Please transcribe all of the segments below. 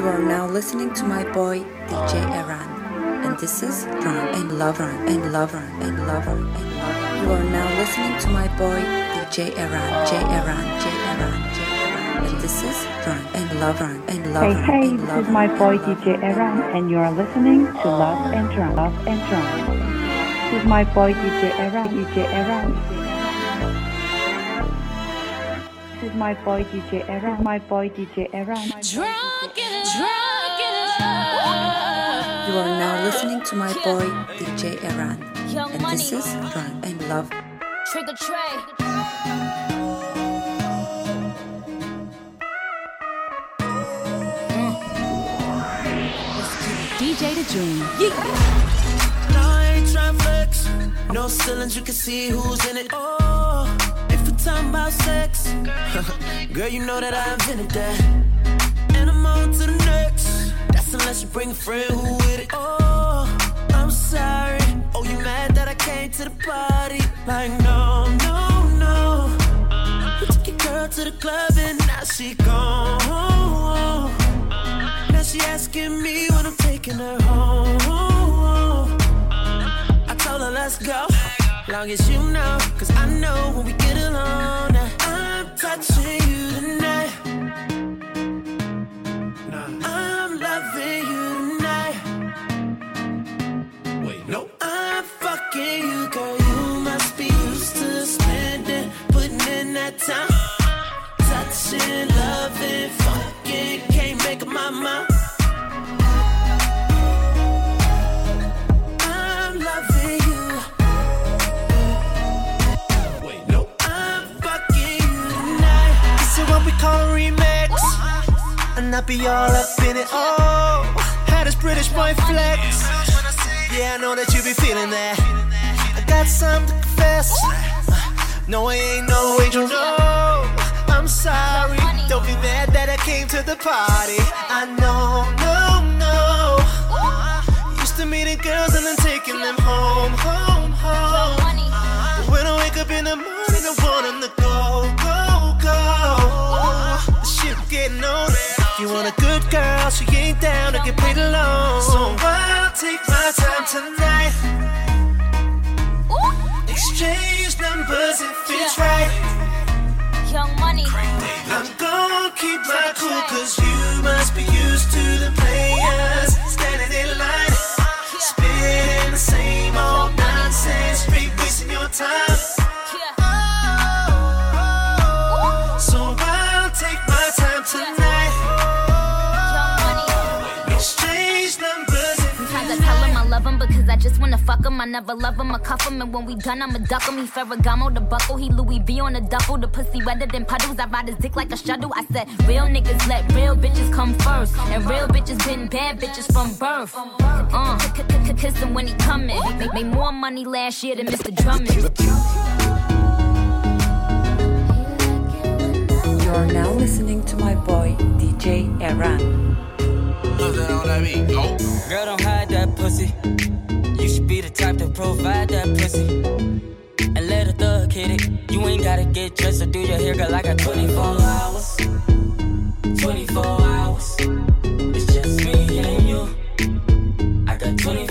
You are now listening to my boy DJ Iran, and this is Run and Love Run and Love Run and Love Run and Love. You are now listening to my boy DJ Iran, J Iran, J Iran, J Iran, and this is Run and Love Run and Love Hey, Run hey, and this is my boy DJ Aaron, and you are listening to Love and Drum. Love and Drum. This is my boy DJ Aaron, DJ Aaron. Is my boy DJ Aaron, my boy DJ Aaron. Drunk in drunk in love. You are now listening to my boy DJ Iran, Young and this is Run and Love. Trigger Trey. Mm. DJ the Dream. No, I ain't tryna flex. No ceilings, you can see who's in it. Oh, if we're talking about sex, girl, you know that I invented that. And I'm on to the next. That's unless you bring a friend who with it. Oh, I'm sorry. Oh, you mad that I came to the party? Like, no, no, no. We took your girl to the club and now she gone. Now she asking me when I'm taking her home. I told her let's go, long as you know, cause I know when we get alone. I'm touching you tonight. I'm loving you tonight. Wait, no. I'm fucking you, girl. You must be used to spending, putting in that time. I be all up in it. Oh, had this British boy flex. Yeah, I know that you be feeling that. I got something to confess. No, I ain't no angel, no. I'm sorry. Don't be mad that I came to the party. I know, You want a good girl, she ain't down to get paid alone. So I'll take my time tonight. Exchange numbers if it's right. Young Money. I'm gonna keep my cool, cause you must be used just wanna fuck him. I never love him, I cuff him, and when we done, I'ma duck him. He Ferragamo, the buckle, he Louis V on the duffel. The pussy wetter than puddles. I ride his dick like a shuttle. I said, real niggas let real bitches come first, and real bitches been bad bitches from birth. Uh, kiss him when he coming. Made, made more money last year than Mr. Drummond. You are now listening to my boy DJ Iran. Girl, don't hide that pussy. You should be the type to provide that pussy. And let a thug hit it. You ain't gotta get dressed or do your hair, girl. I got 24 hours. 24 hours. It's just me and you. I got 24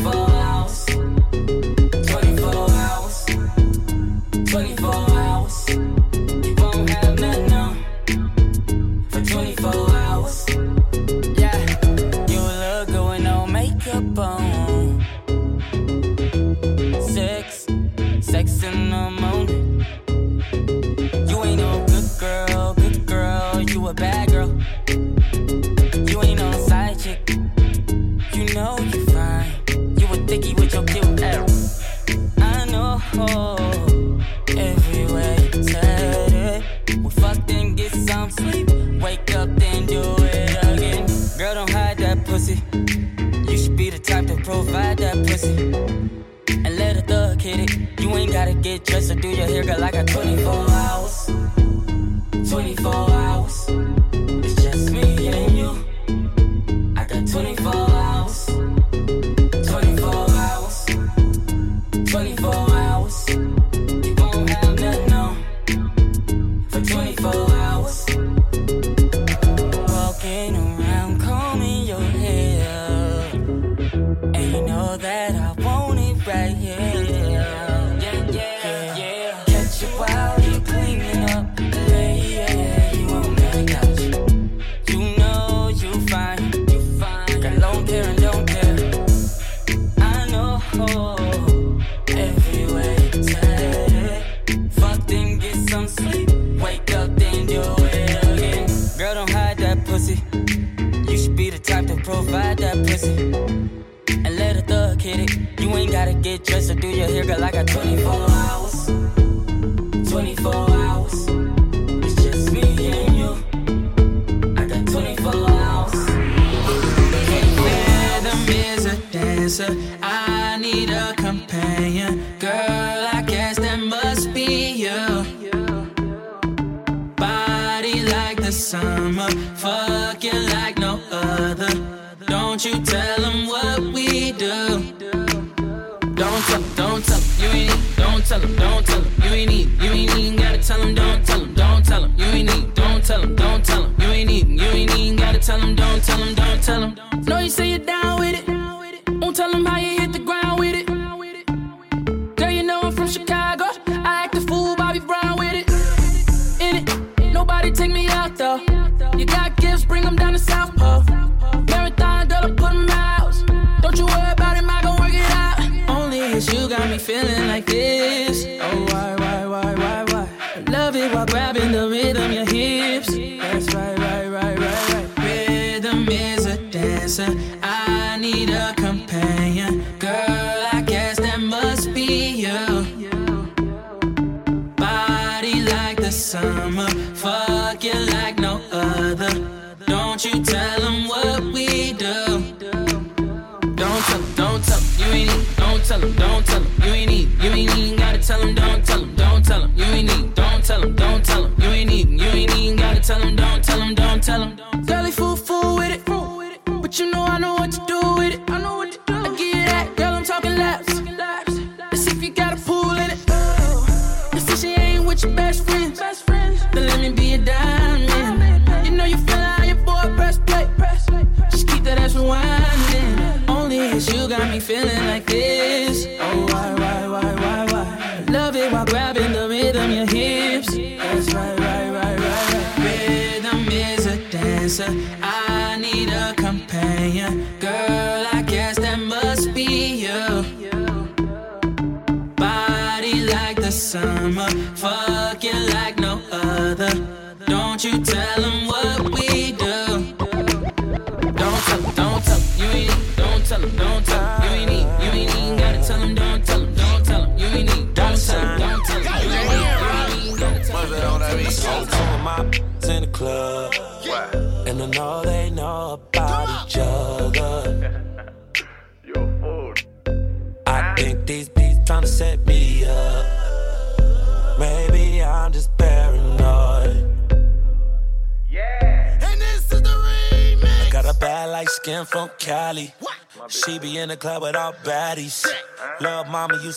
provide that pussy. And let a thug hit it. You ain't gotta get dressed or do your hair, girl. I got 24 hours. 24 Don't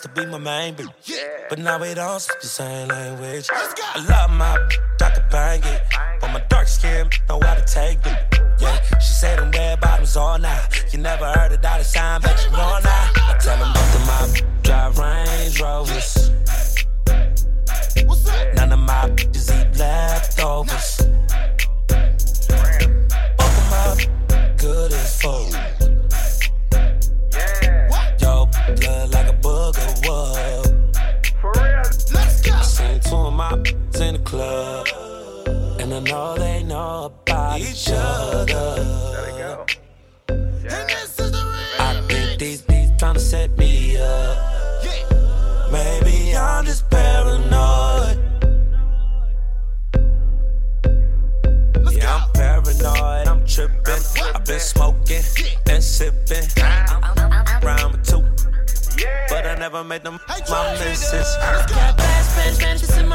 to be my main bitch. Yeah. But now we don't speak the same language. I love my bitch, I could bang it. But my dark skin know how to take it. Yeah, she said them red bottoms all night. You never heard a dollar sign, but you know now. I tell them both of my bitch, drive Range Rovers. None of my bitches eat leftovers. in the club. And I know they know about each other. I think these beats trying to set me up. Maybe I'm just paranoid. Yeah, I'm paranoid, I'm tripping. I've been smoking, been sipping. I'm with two, but I never made them my misses. Got bad, bad, bad,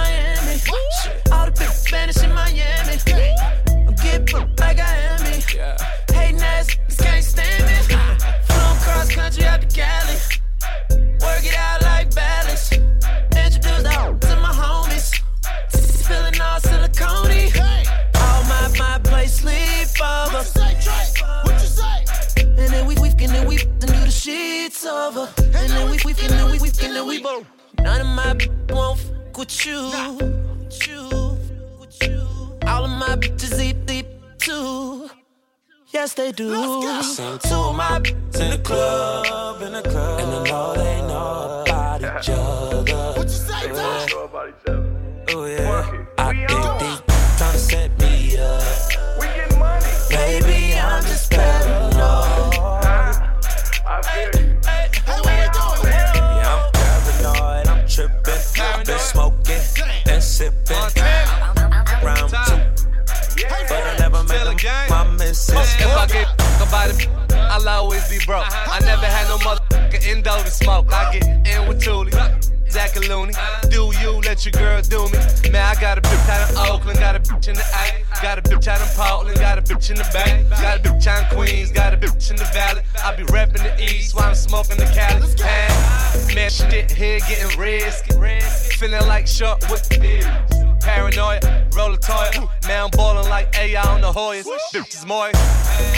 Feeling like shark with the beard. Paranoid, roll a toy. Man, I'm ballin' like AI on the Hoyas. Bitches moist.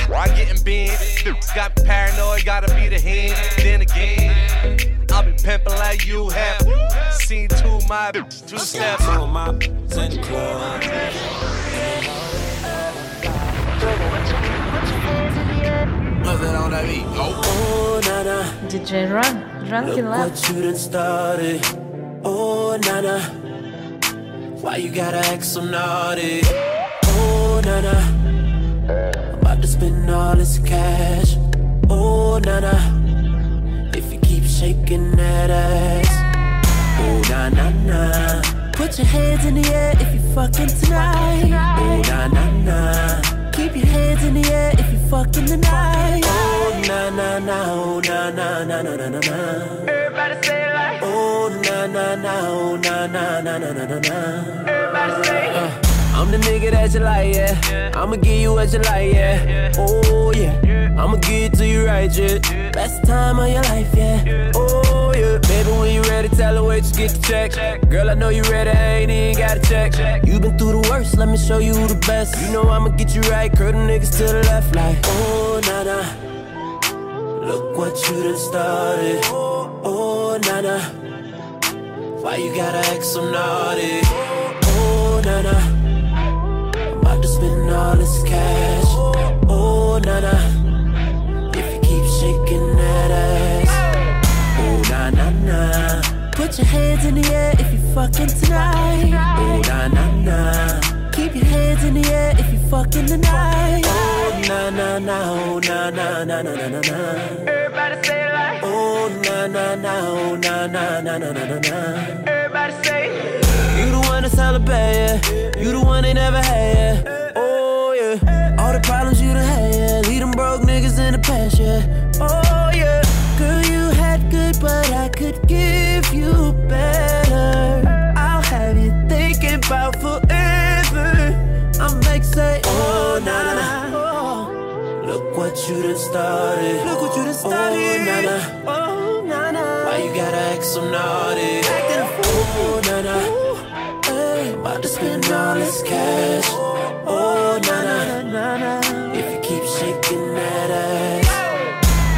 I getting big. Bitches got me paranoid, gotta be the hand. Then again. I'll be pimping like you have. Seen two my bitches, two steps. Two of my bitches in the club. Nothing on that beat. Oh, na na. DJ Run, Run Look what you done started. Oh, Nana. Why you gotta act so naughty? Oh, Nana. I'm about to spend all this cash. Oh, Nana. If you keep shaking that ass. Oh, na na na. Put your hands in the air if you fucking tonight. Oh, na na na. Keep your hands in the air if you fucking tonight. Oh, na na na. Oh, na na na na na na na. Everybody say it like. Oh na na na, oh na na na na na na na. Everybody say it. Uh, I'm the nigga that you like, yeah. I'ma give you what you like, yeah. Oh yeah, I'ma give it to you right, yeah. Best time of your life, yeah. Oh yeah, baby, when you ready, tell her wait, just get the check. Girl, I know you ready, I ain't even gotta check. You been through the worst, let me show you the best. You know I'ma get you right, curl the niggas to the left, like oh na na. Look what you done started. Oh, oh Nana. Why you gotta act so naughty? Oh, oh Nana. I'm about to spend all this cash. Oh, oh Nana. If you keep shaking that ass. Oh, na na na. Put your hands in the air if you fucking tonight. Oh, na na na. Keep your hands in the air if you fucking tonight. Oh, na na na. Oh, na na na na na na na. Everybody say it like. Oh na na na, oh na na na na na na na. Everybody say. You the one to celebrate, yeah. You the one they never had, yeah. Oh yeah. All the problems you done had, yeah. Leave them broke niggas in the past, yeah. Oh yeah. Girl, you had good, but I could give you better. I'll have you thinking about forever. What you done started. Look what you done started. Oh, nana. Oh, nana. Why you gotta act so naughty? Acting a fool. Oh, nana. Hey, about to spend all this cash. Oh, nana. nana. If you keep shaking that ass.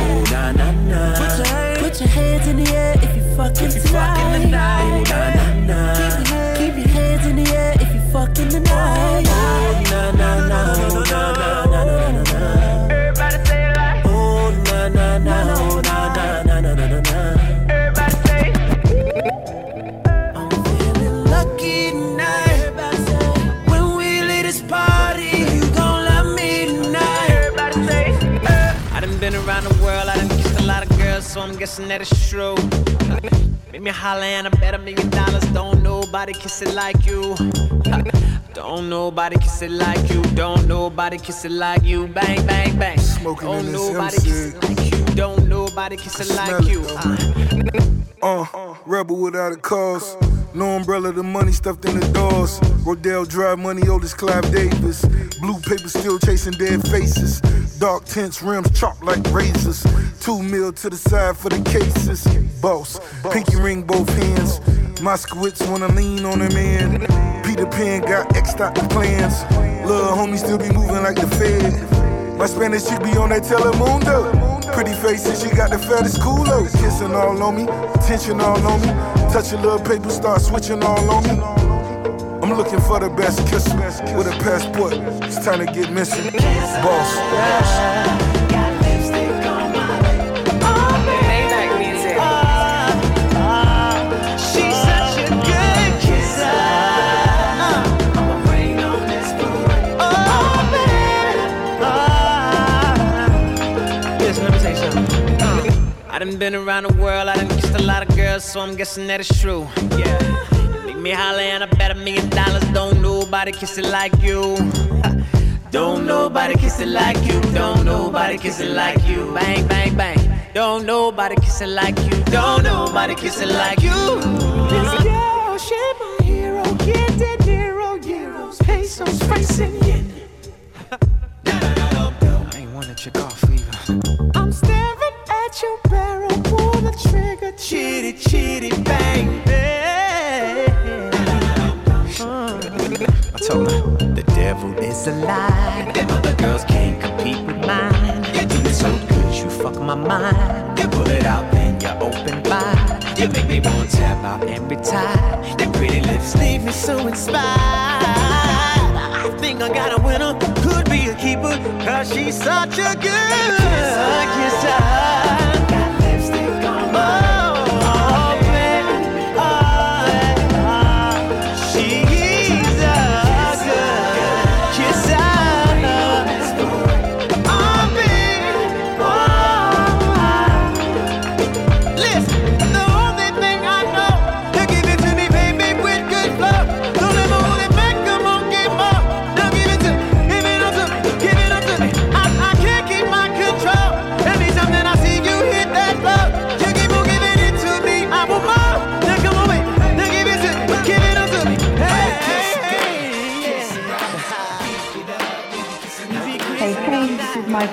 Oh, na na na. Put your, hands, put your hands in the air if you fucking if tonight. tonight. Oh, na na na. Keep your, hands, keep your hands in the air if you fucking tonight. Oh, so I'm guessing that it's true. Make me holler and I bet a million dollars. Don't nobody kiss it like you. Don't nobody kiss it like you. Don't nobody kiss it like you. Bang, bang, bang. Smoking Don't in nobody kiss it like you. Don't nobody kiss it like you. Uh. Uh, rebel without a cause. No umbrella, the money stuffed in the doors. Rodeo Drive, money, Otis Clive Davis. Blue paper still chasing dead faces. Dark tints, rims chopped like razors. Two mil to the side for the cases. Boss, pinky ring both hands. Moskowitz wanna lean on him man. Peter Pan got X out the plans. Little homie still be moving like the Fed. My Spanish chick be on that Telemundo. Pretty faces, she got the fattest culo. Kissing all on me, attention all on me. Touch a little paper, start switching all on me. I'm looking for the best kisser with a passport. It's time to get missing. Boss. boss. I done been around the world, I done kissed a lot of girls, so I'm guessing that it's true. Yeah. Make me holler and I bet a million dollars. Don't nobody kiss it like you. Don't nobody kiss it like you. Don't nobody kiss it like you. Bang, bang, bang. Don't nobody kiss it like you. Don't nobody kiss it like you. This girl, she my hero. Get that zero euros, pesos, francs, and yen. I ain't wanna check off either. I'm staring at your barrel, pull the trigger, chitty, chitty, bang, bang. Told her the devil is a lie. Them other girls can't compete with mine. You do it so good, you fuck my mind. You pull it out, then you open wide. You make me want to tap out every time. Your pretty lips leave me so inspired. I think I got a winner, could be a keeper, cause she's such a good kisser. Got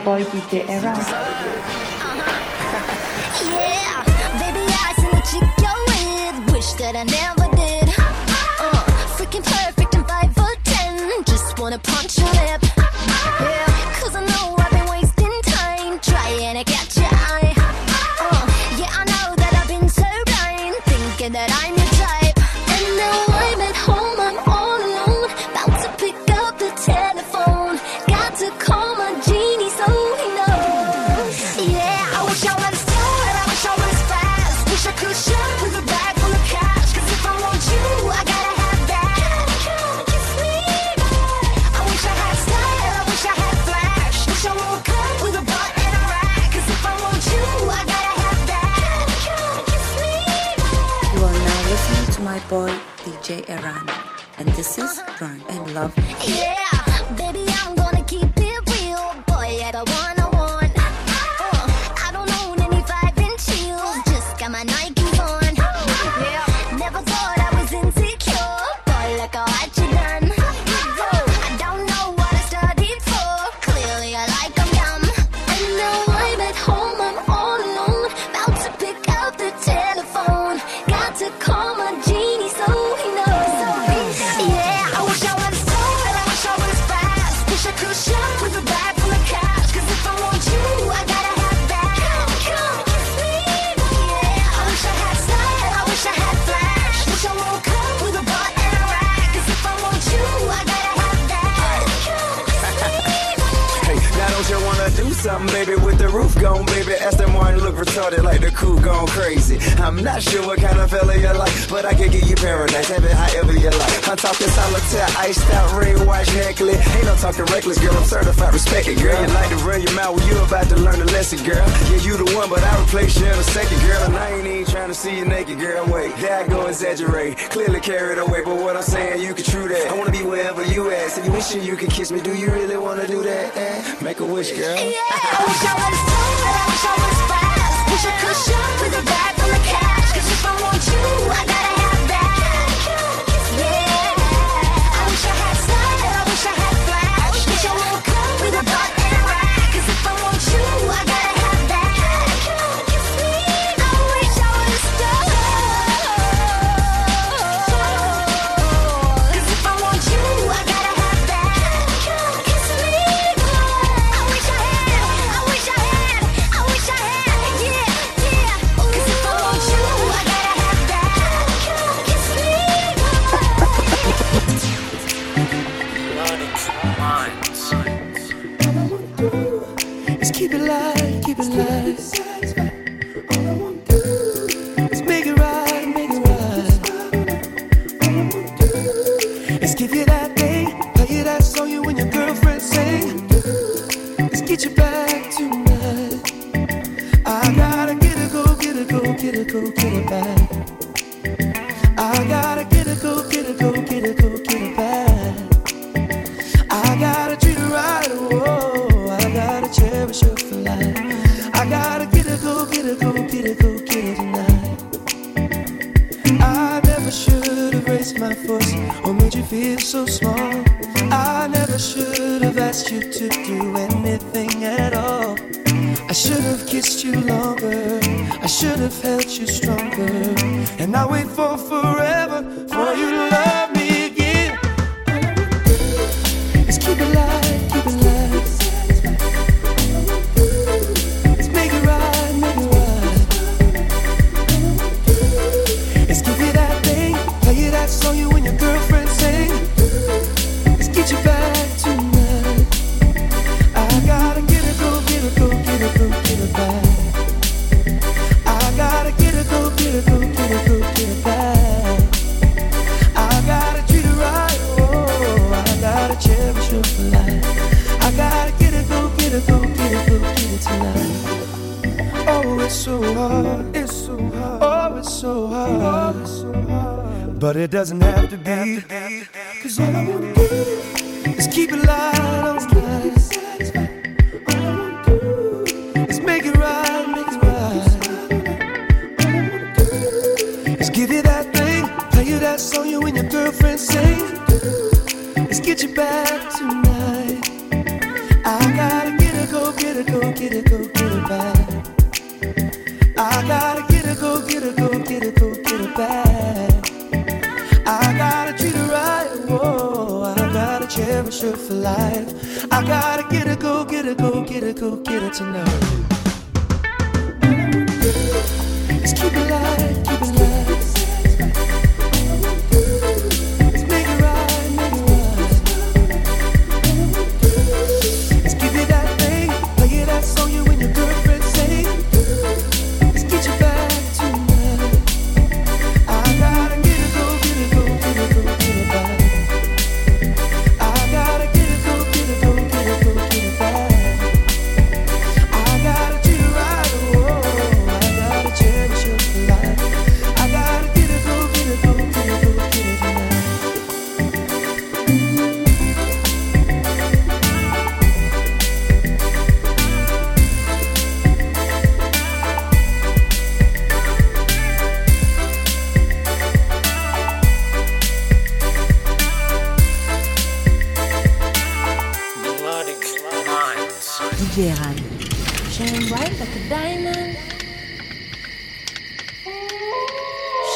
for ten. Just wanna punch something, baby, with the roof gone, baby? Aston Martin look retarded like the crew gone crazy. I'm not sure what kind of fella you like, but I can give you paradise, have it however you like. I'm talking solitaire, iced out, ring watch necklace. Ain't no talking reckless, girl, I'm certified, respect it, girl. You like to run your mouth when you about to learn a lesson, girl. Yeah, you the one, but I replace you in a second, girl. And I ain't even trying to see you naked, girl. Wait, there go exaggerate. Clearly carried away, but what I'm saying, you can true that. I wanna be wherever you at. So you wishing you could kiss me. Do you really wanna do that? Eh? Make a wish, girl. I wish I was smart, I wish I was fast. Wish I could shop with a bag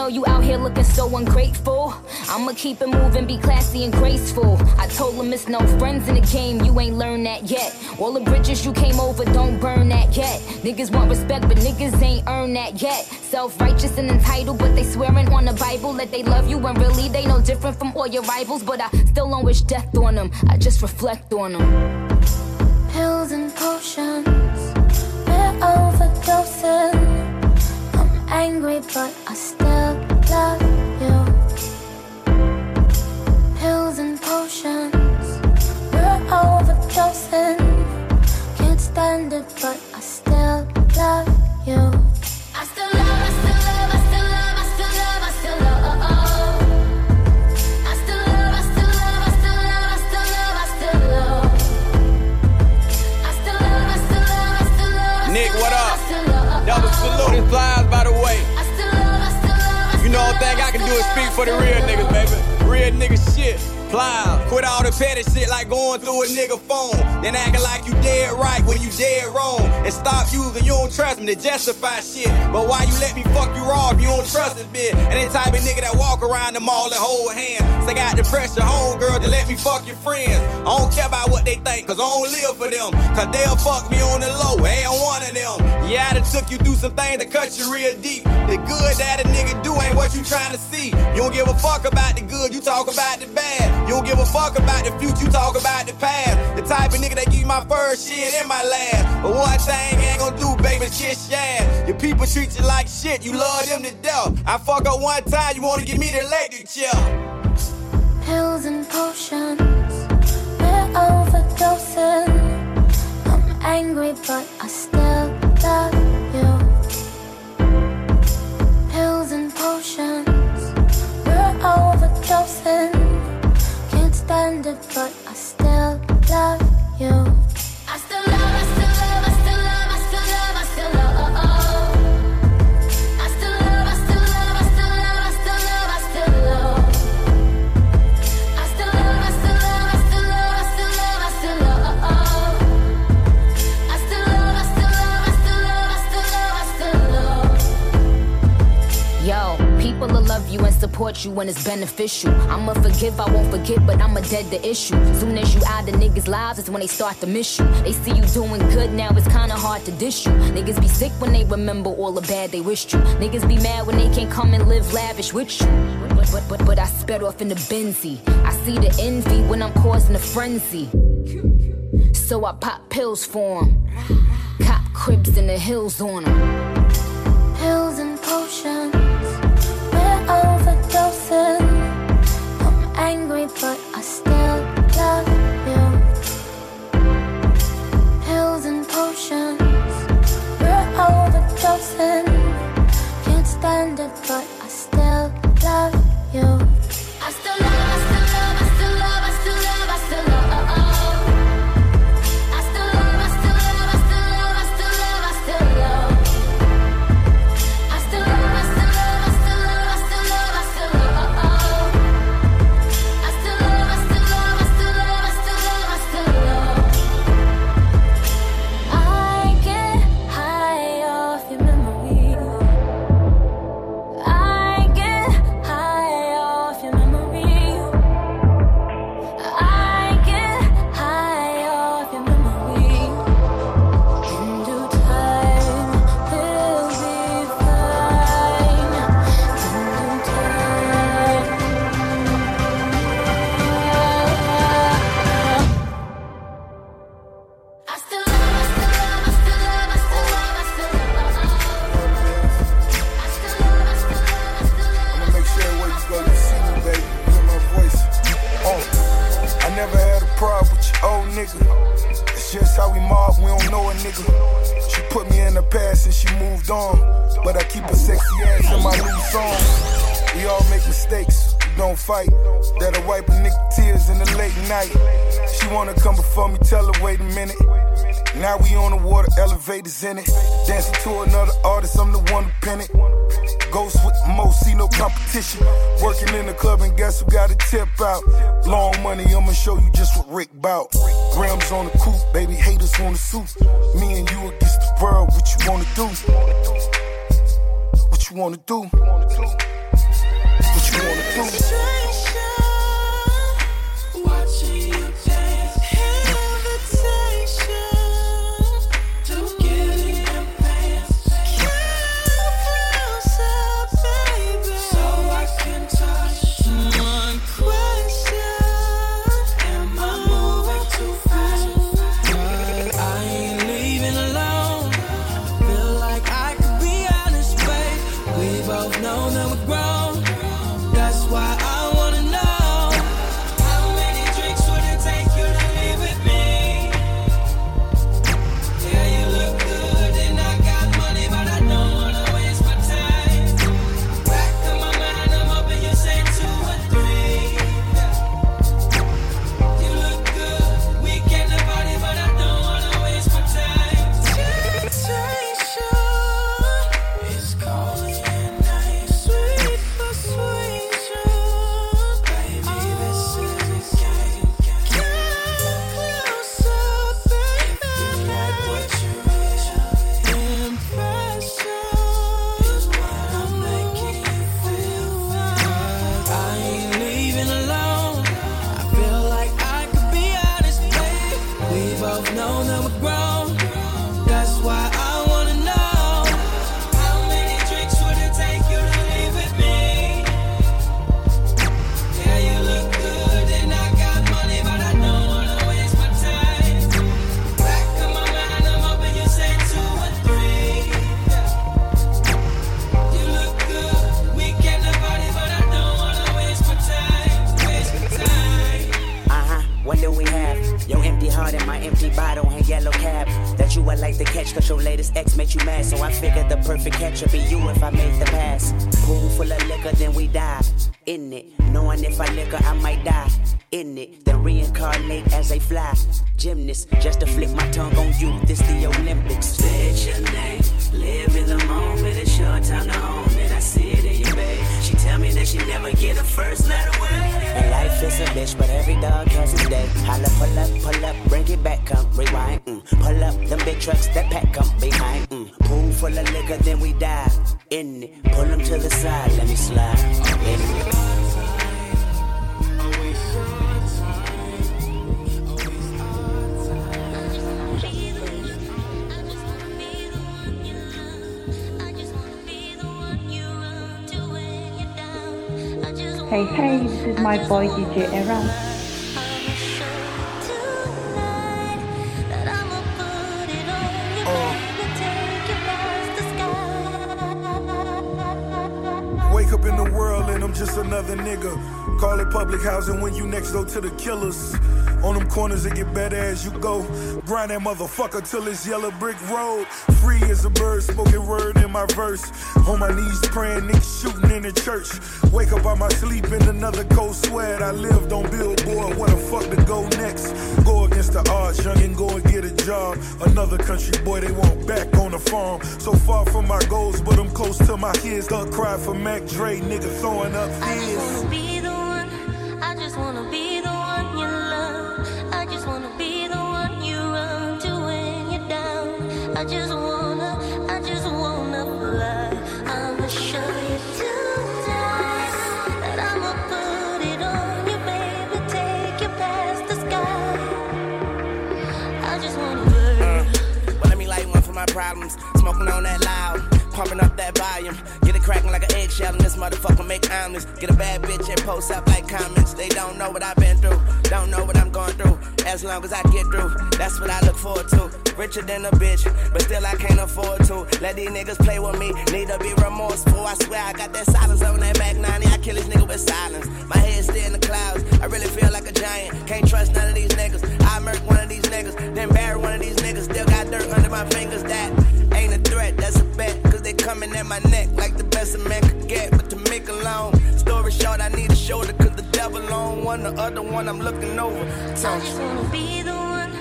Though you out here looking so ungrateful. I'ma keep it moving, be classy and graceful. I told them it's no friends in the game, you ain't learned that yet. All the bridges you came over, don't burn that yet. Niggas want respect, but niggas ain't earned that yet. Self righteous and entitled, but they swearing on the Bible that they love you when really they no different from all your rivals. But I still don't wish death on them, I just reflect on them. Pills and potions, for the real niggas, baby. Real nigga shit. Quit all the petty shit like going through a nigga phone. Then acting like you dead right when you dead wrong. And stop using you don't trust me to justify shit. But why you let me fuck you raw if you don't trust this bitch? And they type of nigga that walk around the mall and hold hands. So I got the pressure home girl to let me fuck your friends. I don't care about what they think, cause I don't live for them. Cause they'll fuck me on the low. Ain't one of them. Yeah, I done took you through some things that cut you real deep. The good that a nigga do ain't what you trying to see. You don't give a fuck about the good, you talk about the bad. You don't give a fuck about the future, you talk about the past. The type of nigga that give you my first shit and my last. But one thing ain't gonna do, baby, shit, yeah. Your people treat you like shit, you love them to death. I fuck up one time, you wanna give me the electric chill. Pills and potions, we're overdosing. I'm angry, but I still love you. Pills and potions, we're overdosing but I still love you. support you when it's beneficial. I'ma forgive, I won't forget, but I'ma dead the issue. Soon as you out of niggas' lives, it's when they start to miss you. They see you doing good now, it's kinda hard to dish you. Niggas be sick when they remember all the bad they wished you. Niggas be mad when they can't come and live lavish with you. But, but, but, but I sped off in the Benzie. I see the envy when I'm causing a frenzy. So I pop pills for them. Cop cribs in the hills on them. Pills and potions overdosing. I'm angry, but I still. Boy DJ. Oh. Wake up in the world and I'm just another nigga. Call it public housing when you next door to the killers. On them corners, it get better as you go. Grind that motherfucker till it's yellow brick road. Free as a bird, spoken word in my verse. On my knees praying, niggas shooting in the church. Wake up out my sleep in another cold sweat. I lived on Billboard, what the fuck to go next? Go against the odds, young and go and get a job. Another country boy, they want back on the farm. So far from my goals, but I'm close to my kids. Thug cry for Mac Dre, nigga throwing up I pumping up that volume. Get it cracking like an eggshell, and this motherfucker make omelets. Get a bad bitch and post up like comments. They don't know what I've been through, don't know what I'm going through. As long as I get through, that's what I look forward to. Richer than a bitch, but still I can't afford to. Let these niggas play with me, need to be remorseful. I swear I got that silence on that back 90. I kill this nigga with silence. My head still in the clouds, I really feel like a giant. Can't trust none of these niggas. I murk one of these niggas, then bury one of these niggas. Still got dirt under my fingers. That ain't a threat, that's a bet. They coming at my neck like the best a man could get. But to make a long story short, I need a shoulder. Cause the devil on one, the other one I'm looking over. I just wanna be the one.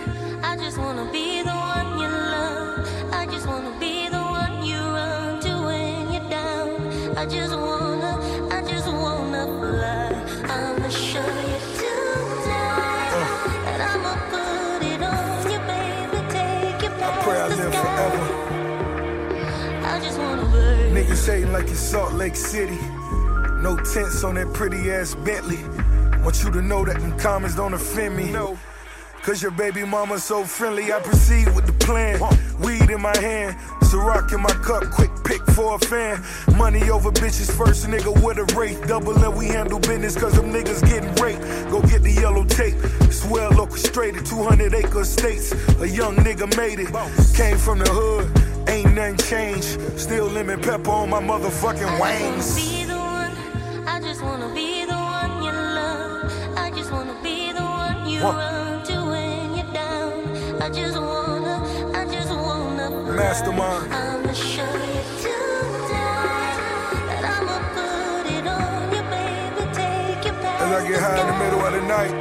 I just wanna be the one you love. I just wanna be the one you run to when you're down. I just Like it's Salt Lake City. No tents on that pretty ass Bentley. Want you to know that them comments don't offend me. No. Cause your baby mama so friendly, I proceed with the plan. Weed in my hand, Ciroc in my cup, quick pick for a fan. Money over bitches first, nigga with a rate. Double and we handle business cause them niggas getting raped. Go get the yellow tape, it's well orchestrated. 200 acre states. a young nigga made it. Came from the hood, ain't nothing changed. Still lemon pepper on my motherfucking wings. Be the one. I just wanna be the one you love. I just wanna be the one you What? run to when you're down. I just wanna, I just wanna. Mastermind. I'ma show you tonight that I'ma put it on you, baby. Take you past As I get high in the middle of the night,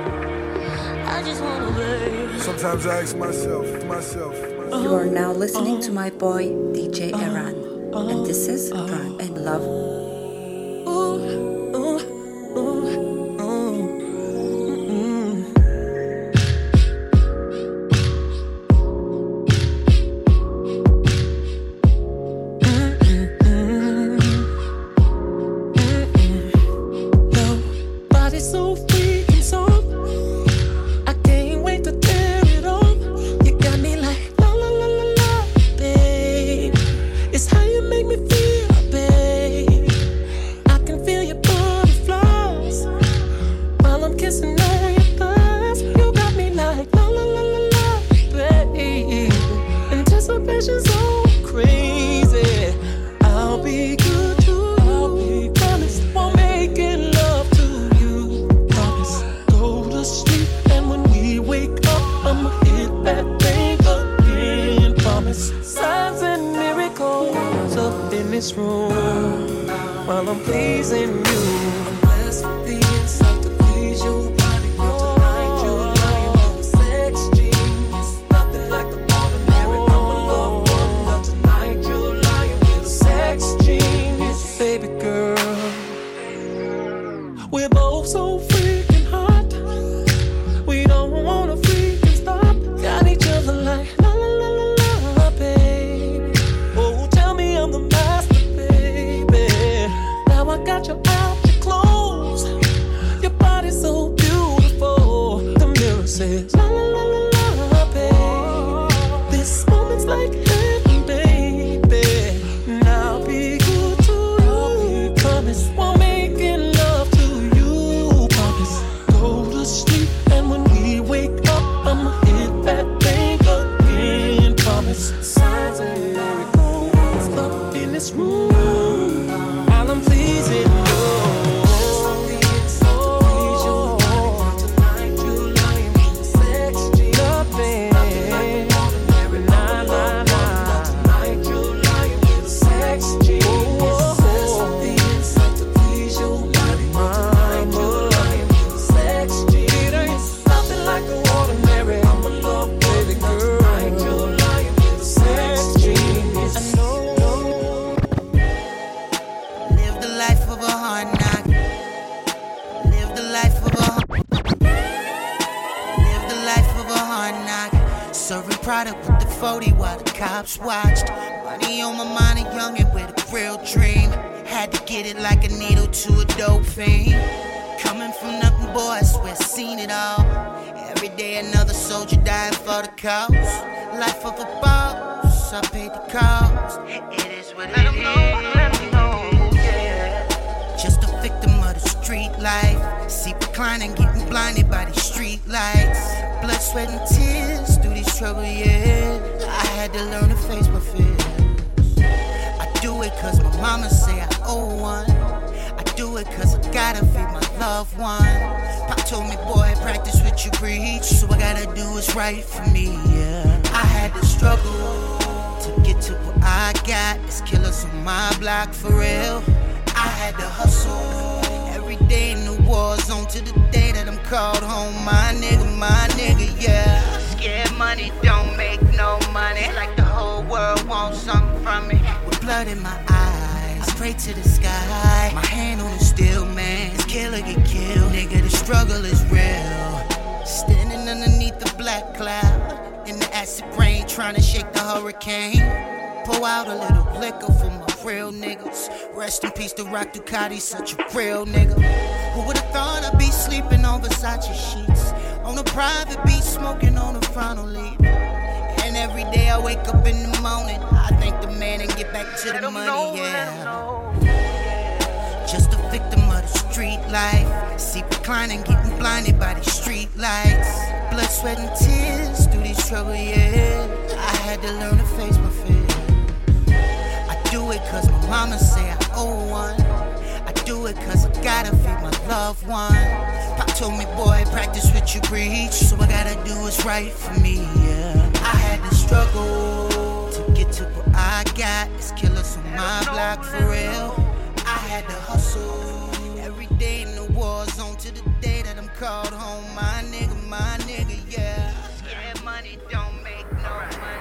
I just wanna burn. sometimes I ask myself, myself, You are now oh. listening to my boy DJ R'AN, oh. and this is oh. Run and Love. promises. hurricane. pull out a little liquor for my real niggas. Rest in peace to Rock Ducati, such a real nigga. Who would've thought I'd be sleeping on Versace sheets? On a private beach, smoking on a Fronto leaf. And every day I wake up in the morning, I thank the man and get back to the money, yeah. Just a victim street life. See reclining, getting blinded by these street lights. Blood, sweat, and tears through these troubled years. I had to learn to face my fear. I do it cause my mama say I owe one. I do it cause I gotta feed my loved one. Pop told me, boy, practice what you preach. So I gotta do what's right for me, yeah. I had to struggle to get to what I got. It's killers on my block for real. I had to hustle day in the war zone to the day that I'm called home. My nigga, my nigga, yeah. Yeah, money don't make no money.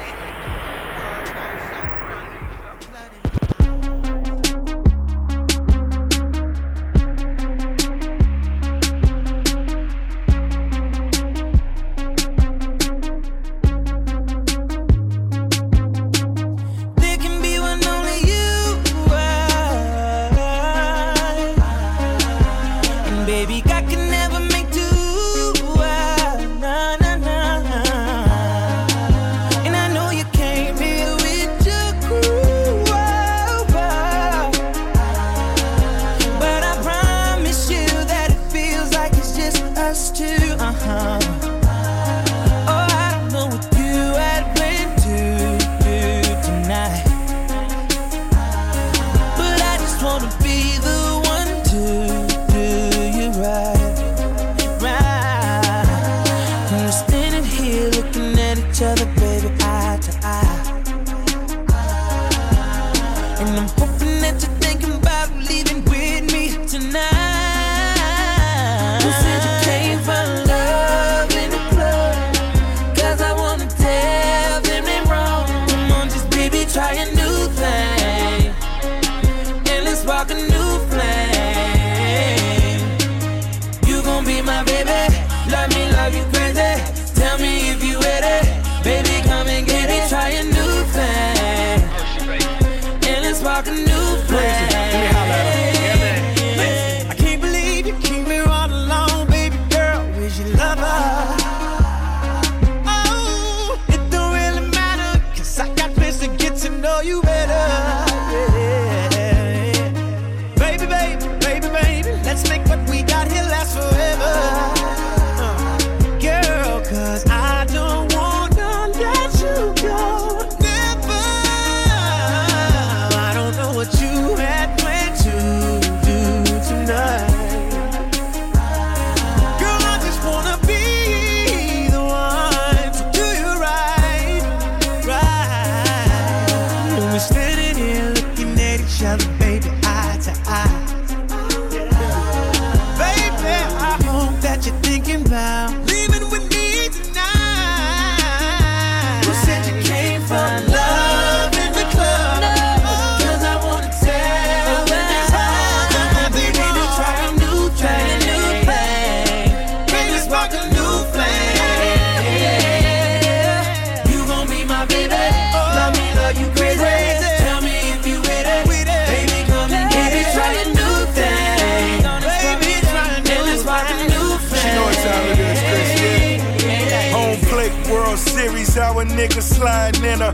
sliding in her.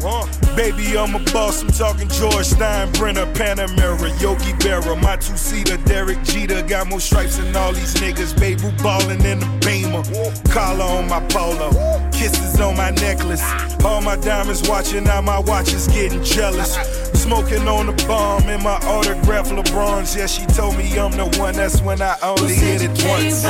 Baby, I'm a boss. I'm talking George Steinbrenner, Panamera, Yogi Berra, my two seater, Derek Jeter. Got more stripes than all these niggas. Baby, ballin' in the beamer. Collar on my polo, kisses on my necklace. All my diamonds watching, now my watch is getting jealous. Smoking on the bomb in my autograph LeBron's. Yeah, she told me I'm the one. That's when I only hit it once.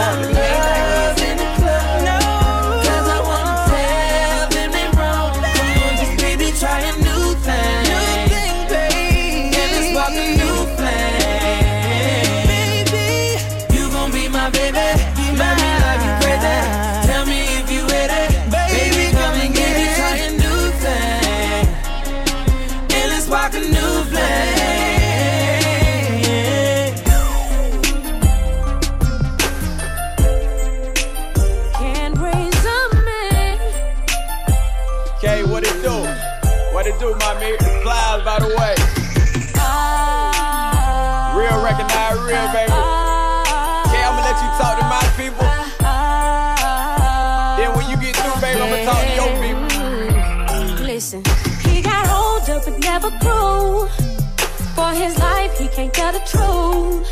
ain't got a truth.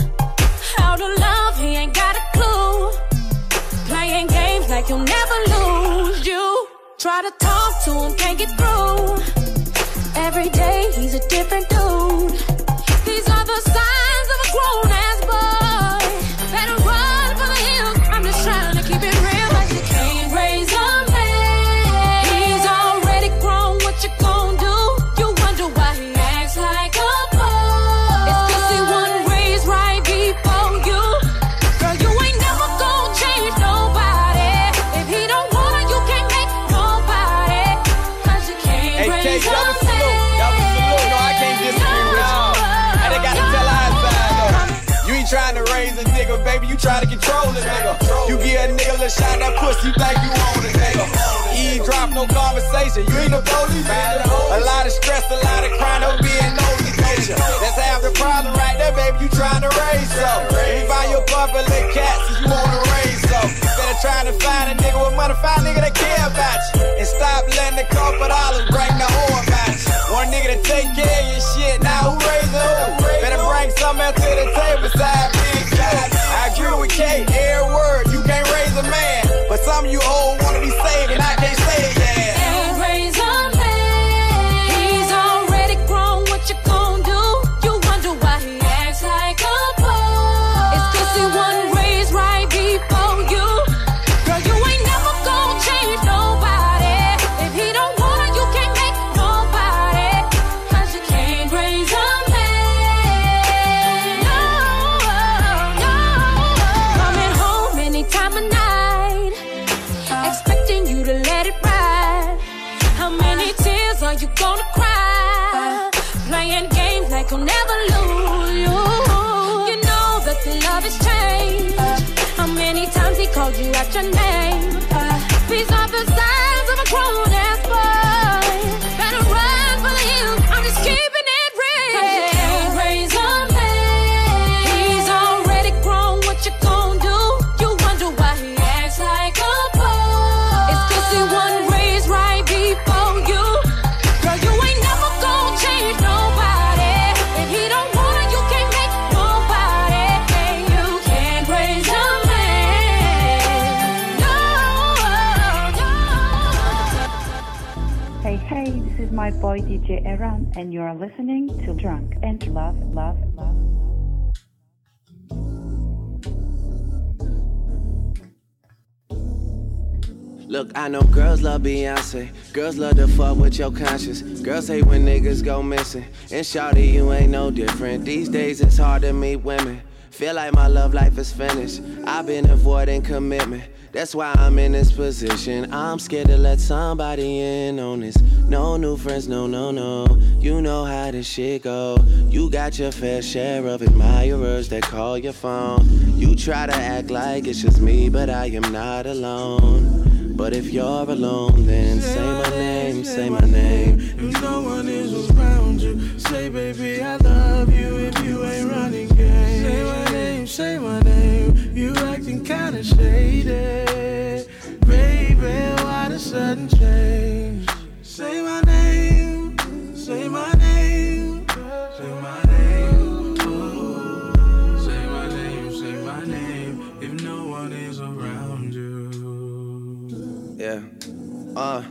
How to love, he ain't got a clue. Playing games like you'll never lose. You try to talk to him, can't get through. Every day he's a different dude. patient, you ain't the police. A lot of stress, a lot of crying. don't be an only nature. That's half the problem right there, baby. You trying to raise up. You buy your bumper lick cats if you wanna raise up. Better trying to find a nigga with money, find a nigga that care about you. And stop letting the corporate dollars bring the boy DJ R'AN, and you're listening to Drunk and Love, Love, Love. Look, I know girls love Beyonce. Girls love to fuck with your conscience. Girls hate when niggas go missing. And shawty, you ain't no different. These days it's hard to meet women. Feel like my love life is finished. I've been avoiding commitment. That's why I'm in this position. I'm scared to let somebody in on this. No new friends, no, no, no. You know how this shit go. You got your fair share of admirers that call your phone. You try to act like it's just me, but I am not alone. But if you're alone, then say my name, say my name. If no one is around you, say, baby, I love you if you ain't running say my name. You acting kinda shady. Baby, why the sudden change? Say my name, say my name, say my name. Say my name, say my name. If no one is around you. Yeah. Uh,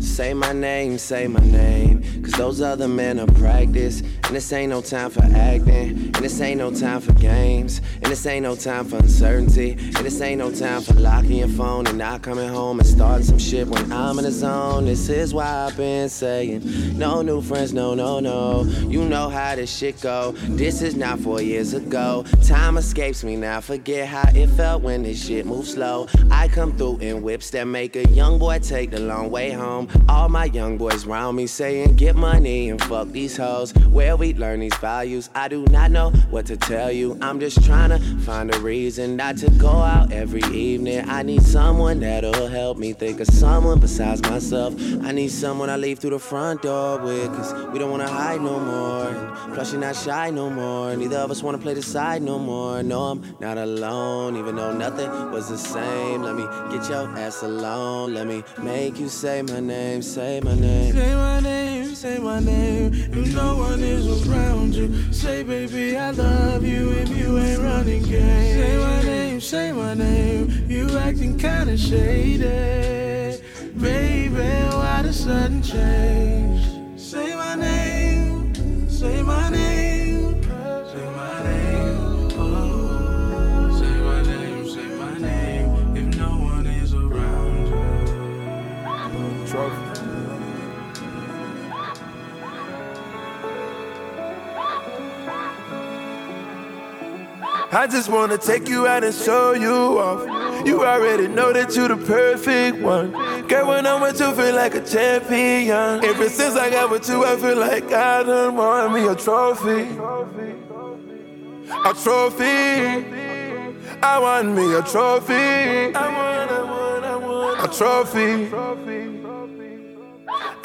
say my name, say my name. Cause those other men are practice. And this ain't no time for acting. And this ain't no time for games. And this ain't no time for uncertainty. And this ain't no time for locking your phone and not coming home and starting some shit when I'm in the zone. This is why I've been saying, no new friends, no, no, no. You know how this shit go. This is not four years ago. Time escapes me now. Forget how it felt when this shit moved slow. I come through in whips that make a young boy take the long way home. All my young boys round me saying, get money and fuck these hoes. Where we learn these values, I do not know what to tell you. I'm just trying to find a reason not to go out every evening. I need someone that'll help me think of someone besides myself. I need someone I leave through the front door with, cause we don't wanna hide no more. And plus, you're not shy no more. Neither of us wanna play the side no more. No, I'm not alone, even though nothing was the same. Let me get your ass alone. Let me make you say my name, say my name. Say my name, say my name. If no one is around you, say, baby, I love you if you ain't running game. Say my name, say my name. You acting kinda shady. Baby, why the sudden change? Say my name, say my name. I just wanna take you out and show you off. You already know that you the perfect one. Girl, when I'm with you, feel like a champion. Ever since I got with you, I feel like I done won me a trophy. A trophy. I want me a trophy. I want, I want, I want a trophy.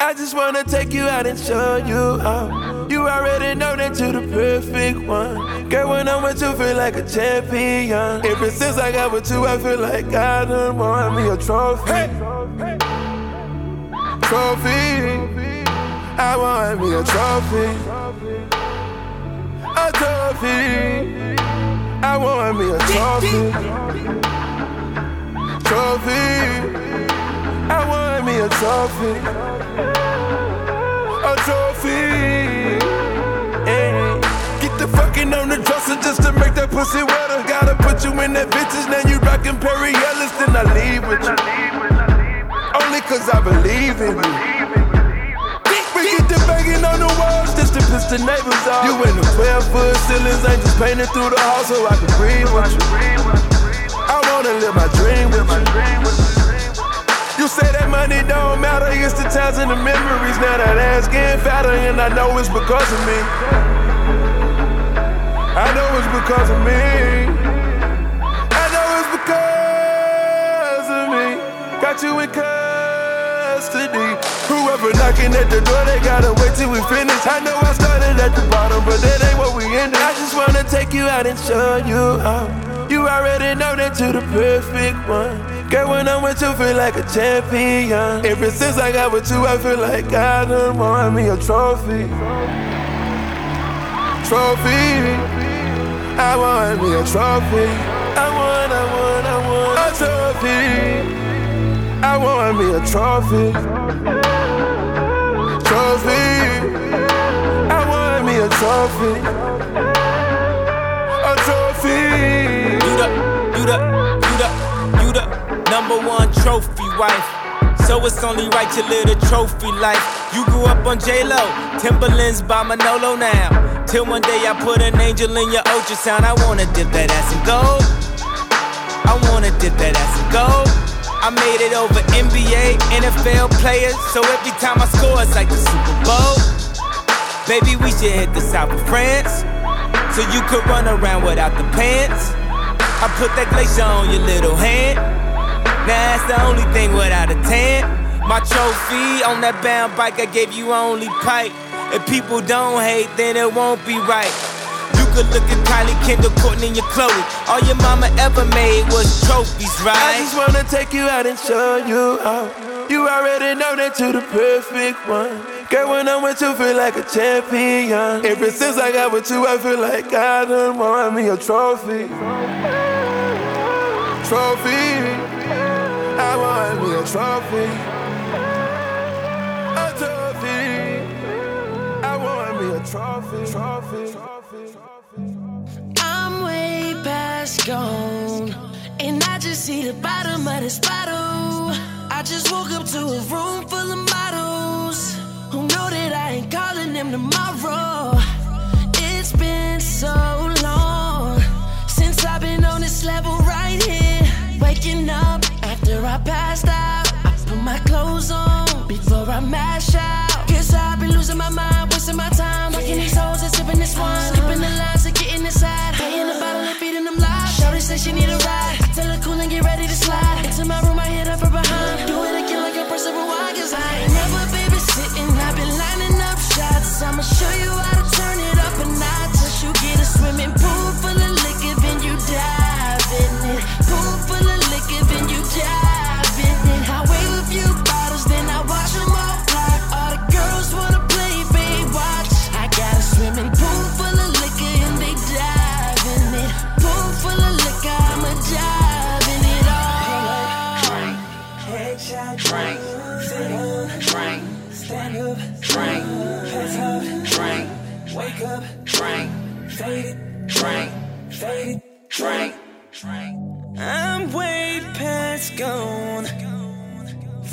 I just wanna take you out and show you out. You already know that you're the perfect one. Girl, when I'm with you, feel like a champion. Ever since I got with you, I feel like I done won me a trophy. Trophy. I want me a trophy. A trophy. I want me a trophy. Trophy. I want me a trophy. A trophy. Hey. Get the fucking on the dresser just to make that pussy wetter. Gotta put you in that bitches, now you rockin' Perry Ellis, then I leave with you. Only cause I believe in you. We get the banging on the walls just to piss the neighbors off. You in the 12 foot ceilings, ain't just painted through the house so I can breathe with you. I wanna live my dream with you. You say that money don't matter, it's the times and the memories. Now that ass getting fatter, and I know it's because of me. I know it's because of me. I know it's because of me. Got you in custody. Whoever knocking at the door, they gotta wait till we finish. I know I started at the bottom, but that ain't what we ended. I just wanna take you out and show you out. You already know that you're the perfect one. Girl, when I'm with you, feel like a champion. Ever since I got with you, I feel like I done won me a trophy. Trophy. I want me a trophy. I want, I want, I want a trophy. I want me a trophy. Trophy. I want me a trophy. A trophy. You the, you the, number one trophy wife. So it's only right you live the trophy life. You grew up on J-Lo, Timberlands by Manolo now. Till one day I put an angel in your ultrasound. I wanna dip that ass in gold. I wanna dip that ass in gold. I made it over NBA, NFL players. So every time I score, it's like the Super Bowl. Baby, we should hit the south of France. So you could run around without the pants. I put that glacier on your little hand. Now that's the only thing without a tan. My trophy on that bound bike, I gave you only pipe. If people don't hate, then it won't be right. You could look at Kylie, Kendall, Courtney, and your Khloe. All your mama ever made was trophies, right? I just wanna take you out and show you out. You already know that you're the perfect one. Girl, when I'm with you, feel like a champion. Ever since I got with you, I feel like I done won me a trophy. Trophy. Want me a trophy. A trophy. I want me a trophy. Trophy. I'm way past gone, and I just see the bottom of this bottle. I just woke up to a room full of models who know that I ain't calling them tomorrow. It's been so long since I've been on this level passed out, I put my clothes on before I mash out. Guess I've been losing my mind, wasting my time, fucking these hoes and sipping this wine, skipping the lines and getting inside. Paying the bottle and feeding them lies. Shorty say she need a ride. I tell her cool and get ready to slide into my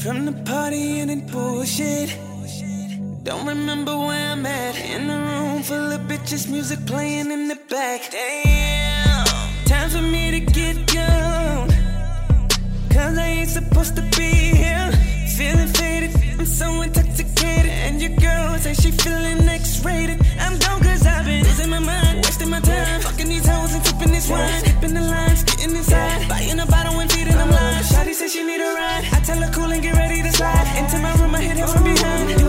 from the party and it bullshit. Don't remember where I'm at. In a room full of bitches, music playing in the back. Damn, time for me to get gone. Cause I ain't supposed to be here. Feeling faded, I'm so intoxicated. And your girl say she feeling X-rated. I'm gone cause I've been losing my mind, wasting my time. Fucking these hoes and tipping this wine. Skipping the lines, getting inside. Buying a bottle and feeding them lines. Shawty say she need a ride.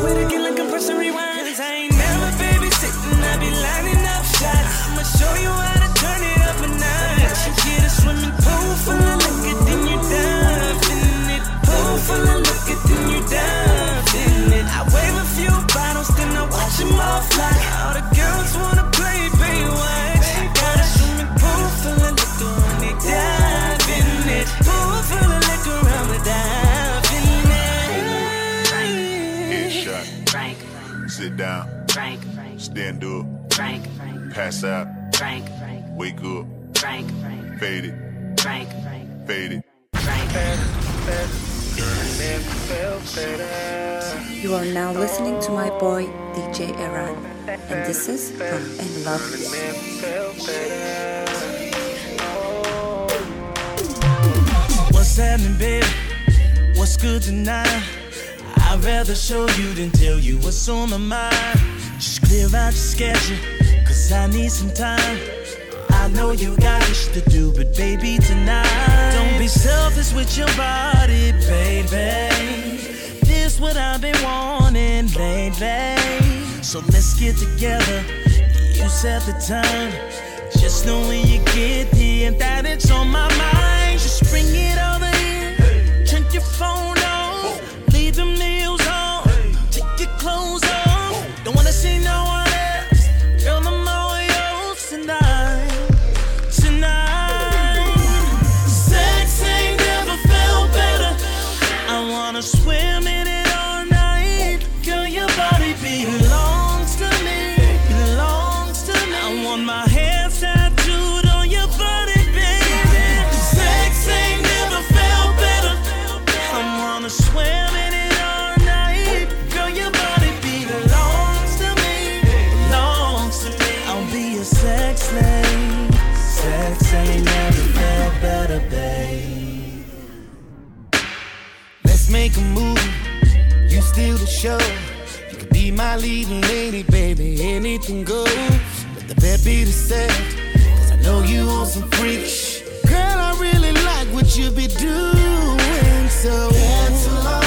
It again like I'm rewind. Cause I ain't never babysitting, I be lining up shots. I'ma show you how to turn it up a notch. You get a swimming pool full of liquor, then you dive in it. Pool full of liquor, then you dive in it. I wave a few bottles, then I watch them all fly. All the girls wanna Sit down. Drink. Stand up. Drink. Pass out. Drink. Wake up. Drink. Fade it. Drink. Fade it. You are now listening to my boy DJ R'AN, and this is Run and Love. What's happening, baby? What's good tonight? I'd rather show you than tell you what's on my mind. Just clear out your schedule, cause I need some time. I know you got shit to do, but baby, tonight. Don't be selfish with your body, baby. This what I've been wanting lately. So let's get together. You set the time. Just know when you get here that it's on my mind. Just bring it over here. Turn your phone on. Leave them leading lady, baby. Anything goes. Let the bed be the set. Cause I know you want some freak. Girl, I really like what you be doing. So dance along.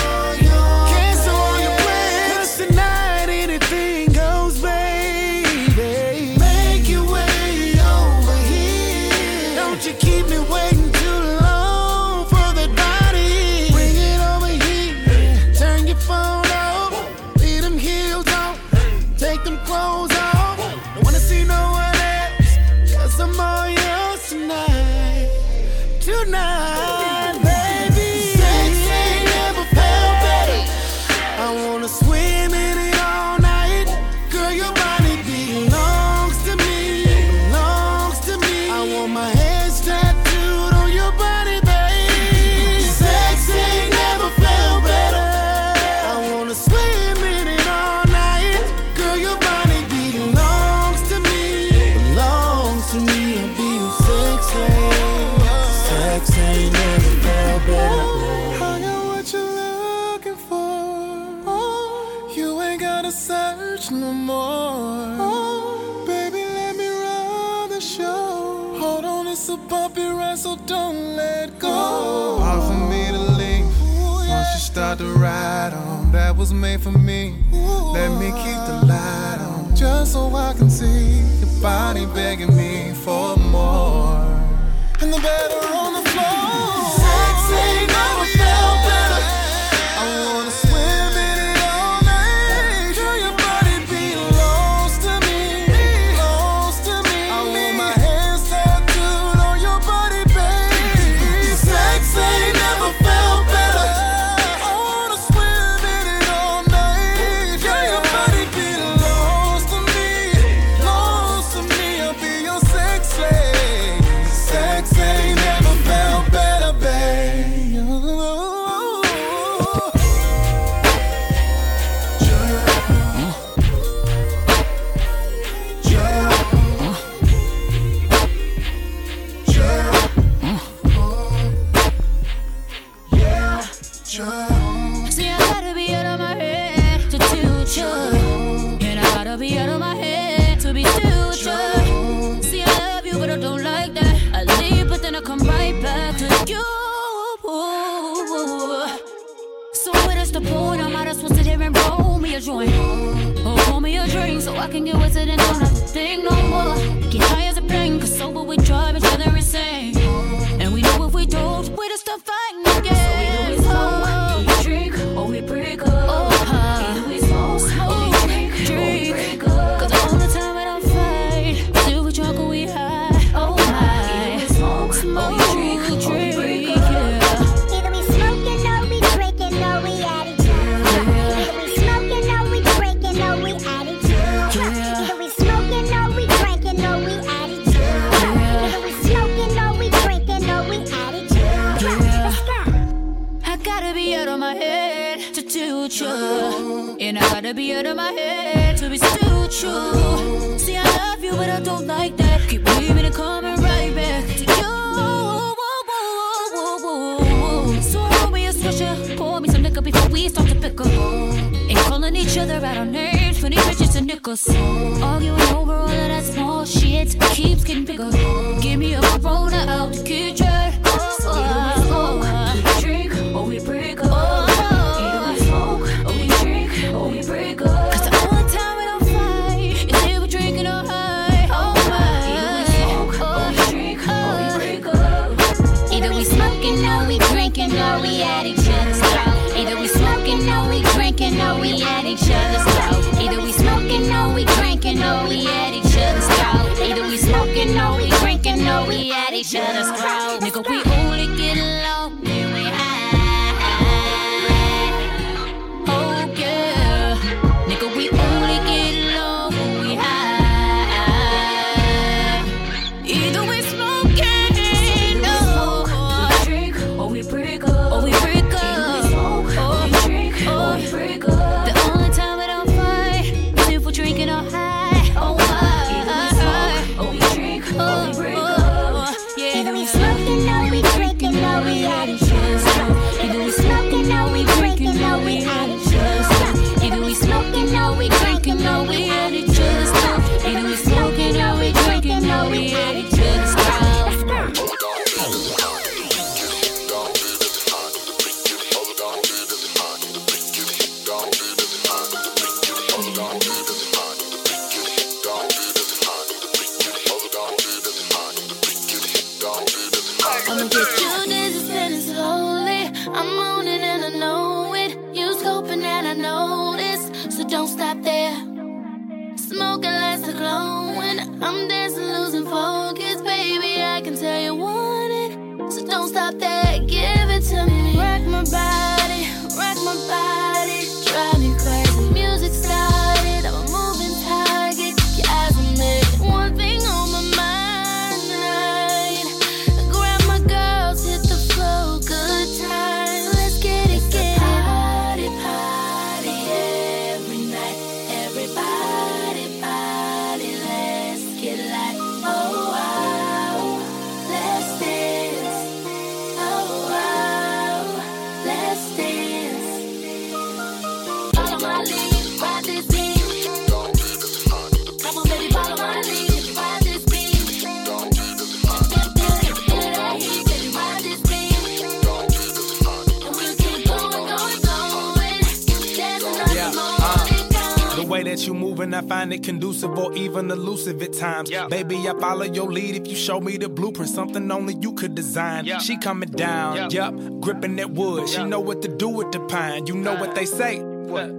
Moving, I find it conducive or even elusive at times. Yeah. Baby, I follow your lead if you show me the blueprint, something only you could design. She coming down, yup, gripping that wood. She know what to do with the pine. You know what they say.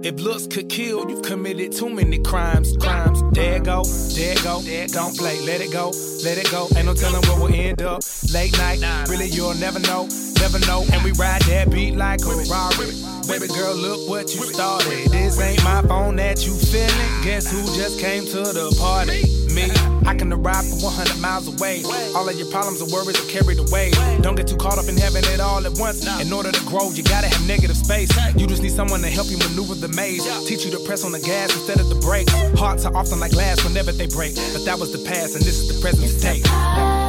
If looks could kill, you've committed too many crimes. Crimes. There go, there go. Don't play, let it go, let it go. Ain't no telling where we'll end up. Late night, really, you'll never know, never know. And we ride that beat like a Rari. Baby girl, look what you started. This ain't my phone that you feeling. Guess who just came to the party? Me. I can arrive from 100 miles away. All of your problems and worries are carried away. Don't get too caught up in having it all at once. In order to grow, you gotta have negative space. You just need someone to help you maneuver the maze. Teach you to press on the gas instead of the brake. Hearts are often like glass whenever they break. But that was the past, and this is the present today.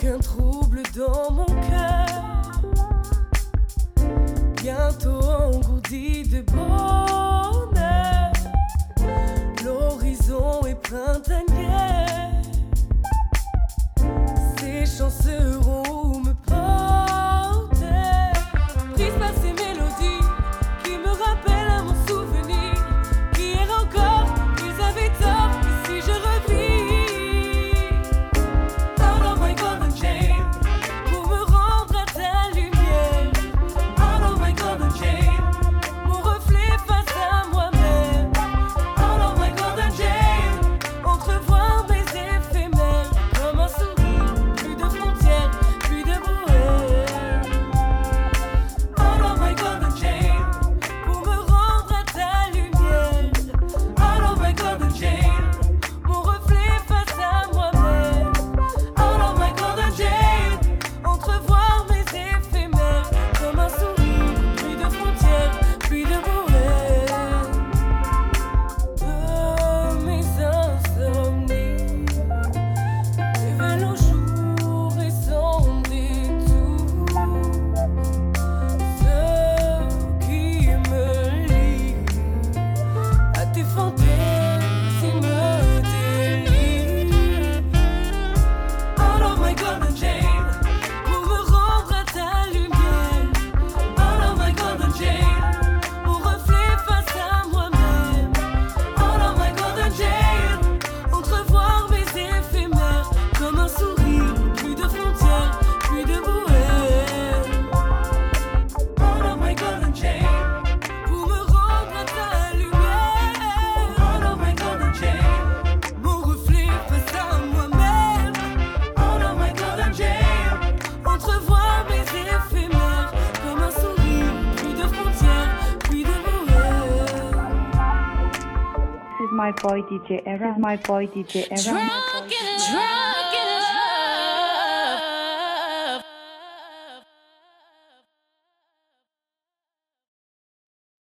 qu'un trouble dans mon cœur, bientôt engourdi de beau. Boy DJ is my boy DJ R'AN. Drunk in a drunk